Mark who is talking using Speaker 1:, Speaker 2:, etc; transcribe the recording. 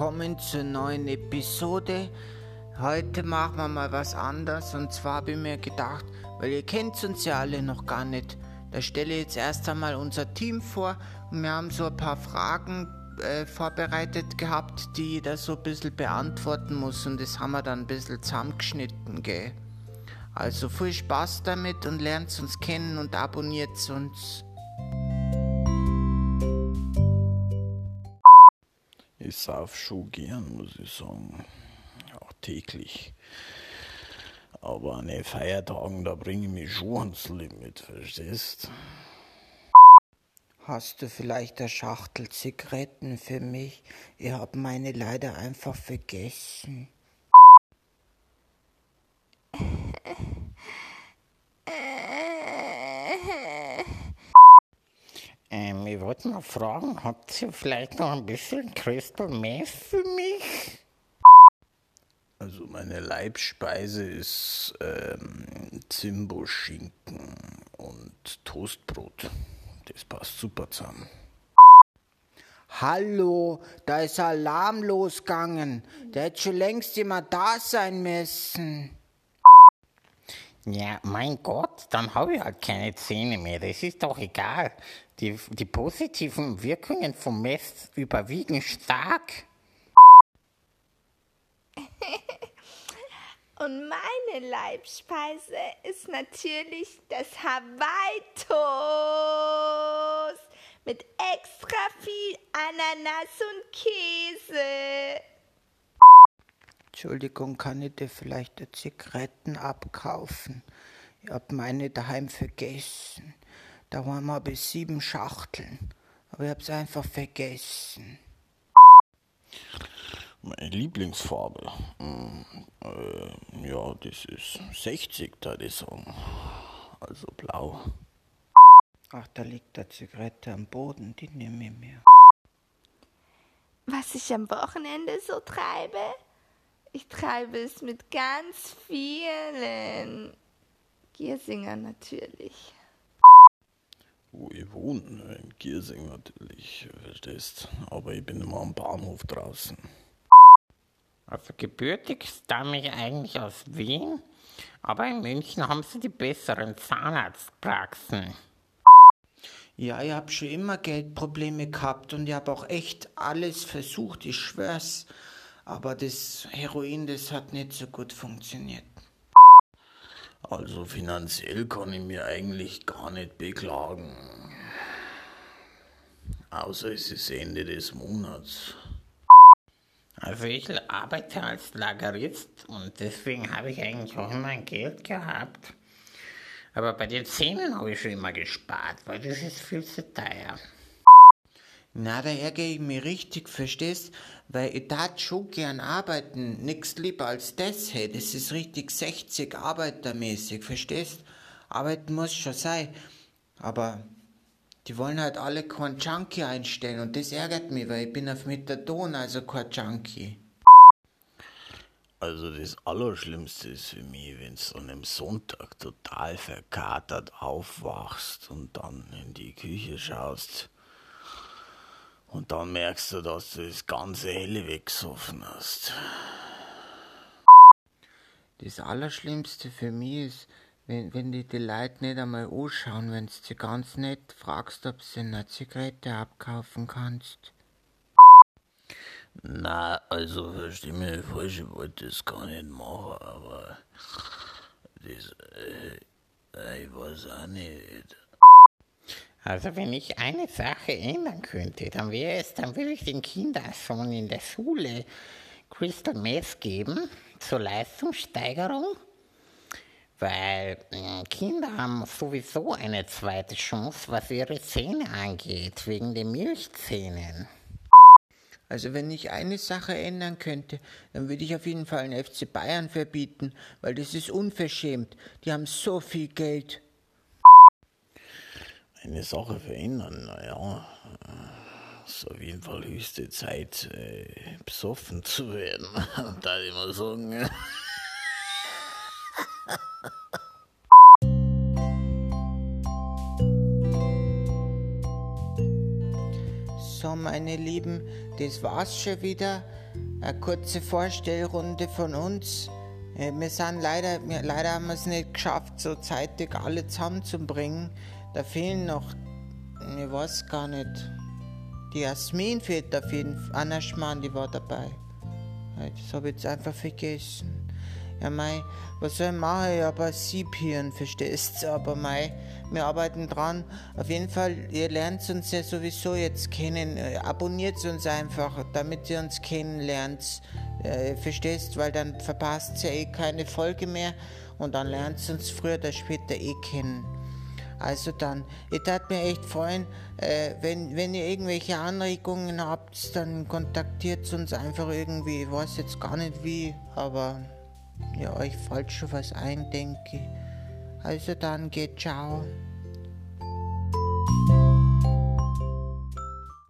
Speaker 1: willkommen zur neuen Episode. Heute machen wir mal was anderes und zwar habe ich mir gedacht, weil ihr kennt uns ja alle noch gar nicht, da stelle ich jetzt erst einmal unser Team vor und wir haben so ein paar Fragen äh, vorbereitet gehabt, die jeder so ein bisschen beantworten muss und das haben wir dann ein bisschen zusammengeschnitten, gell. Also viel Spaß damit und lernt uns kennen und abonniert uns.
Speaker 2: Ich sauf schon gern, muss ich sagen. Auch täglich. Aber an den Feiertagen, da bringe ich mich schon ans Limit, verstehst?
Speaker 1: Hast du vielleicht eine Schachtel Zigaretten für mich? Ich habe meine leider einfach vergessen.
Speaker 3: Ich wollte mal fragen, habt ihr vielleicht noch ein bisschen Crystal Meth für mich?
Speaker 2: Also meine Leibspeise ist ähm, Zimbo-Schinken und Toastbrot. Das passt super zusammen.
Speaker 1: Hallo, da ist Alarm losgegangen. Der hätte schon längst immer da sein müssen.
Speaker 3: Ja, mein Gott, dann habe ich halt keine Zähne mehr. Das ist doch egal. Die, die positiven Wirkungen vom Mess überwiegen stark.
Speaker 4: Und meine Leibspeise ist natürlich das Hawaii-Toast mit extra viel Ananas und Käse.
Speaker 1: Entschuldigung, kann ich dir vielleicht die Zigaretten abkaufen? Ich hab meine daheim vergessen. Da waren wir bis sieben Schachteln. Aber ich hab's einfach vergessen.
Speaker 2: Meine Lieblingsfarbe, mm, äh, ja, das ist 60, da ich sagen. Also blau.
Speaker 1: Ach, da liegt eine Zigarette am Boden, die nehme ich mir.
Speaker 4: Was ich am Wochenende so treibe? Ich treibe es mit ganz vielen. Giersinger natürlich.
Speaker 2: Wo ich wohne, in Giersing natürlich, verstehst. Aber ich bin immer am Bahnhof draußen.
Speaker 3: Also gebürtig stamme ich eigentlich aus Wien, aber in München haben sie die besseren Zahnarztpraxen.
Speaker 1: Ja, ich hab schon immer Geldprobleme gehabt und ich hab auch echt alles versucht, ich schwör's. Aber das Heroin, das hat nicht so gut funktioniert.
Speaker 2: Also finanziell kann ich mir eigentlich gar nicht beklagen. Außer es ist Ende des Monats.
Speaker 3: Also ich arbeite als Lagerist und deswegen habe ich eigentlich auch immer Geld gehabt. Aber bei den Zähnen habe ich schon immer gespart, weil das ist viel zu teuer.
Speaker 1: Na, da ärgere ich mich richtig, verstehst? Weil ich tat schon gern arbeiten, nix lieber als das, hey. Das ist richtig 60 arbeitermäßig, verstehst? Arbeiten muss schon sein. Aber die wollen halt alle kein Junkie einstellen und das ärgert mich, weil ich bin auf Methadon, also kein Junkie.
Speaker 2: Also das Allerschlimmste ist für mich, wenn du an einem Sonntag total verkatert aufwachst und dann in die Küche schaust und dann merkst du, dass du das ganze Helle weggesoffen hast.
Speaker 1: Das Allerschlimmste für mich ist, wenn, wenn die die Leute nicht einmal anschauen, wenn du sie ganz nett fragst, ob sie eine Zigarette abkaufen kannst.
Speaker 2: Na, also versteh mich nicht falsch, ich wollte das gar nicht machen, aber das, äh, ich weiß auch nicht.
Speaker 3: Also wenn ich eine Sache ändern könnte, dann wäre es, dann würde ich den Kindern schon in der Schule Crystal Meth geben zur Leistungssteigerung, weil äh, Kinder haben sowieso eine zweite Chance, was ihre Zähne angeht, wegen den Milchzähnen.
Speaker 1: Also wenn ich eine Sache ändern könnte, dann würde ich auf jeden Fall den FC Bayern verbieten, weil das ist unverschämt. Die haben so viel Geld.
Speaker 2: Eine Sache verändern, naja, ist auf jeden Fall höchste Zeit, äh, besoffen zu werden, da ich mal sagen.
Speaker 1: So, meine Lieben, das war's schon wieder. eine kurze Vorstellrunde von uns. Äh, wir sind leider, wir, leider haben wir es nicht geschafft, so zeitig alle zusammenzubringen. Da fehlen noch, ich weiß gar nicht, die Jasmin fehlt auf jeden Fall. Anna Schmann, die war dabei. Das habe ich jetzt einfach vergessen. Ja, mei, was soll ich machen? Ich habe ein Siebhirn, verstehst du? Aber mei, wir arbeiten dran. Auf jeden Fall, ihr lernt uns ja sowieso jetzt kennen. Äh, abonniert uns einfach, damit ihr uns kennenlernt. Äh, verstehst? Weil dann verpasst ihr ja eh keine Folge mehr und dann lernt ihr uns früher oder später eh kennen. Also dann, ich tat mir echt freuen, äh, wenn, wenn ihr irgendwelche Anregungen habt, dann kontaktiert uns einfach irgendwie. Ich weiß jetzt gar nicht wie, aber ja, euch fällt schon was ein, denke ich. Also dann geht ciao.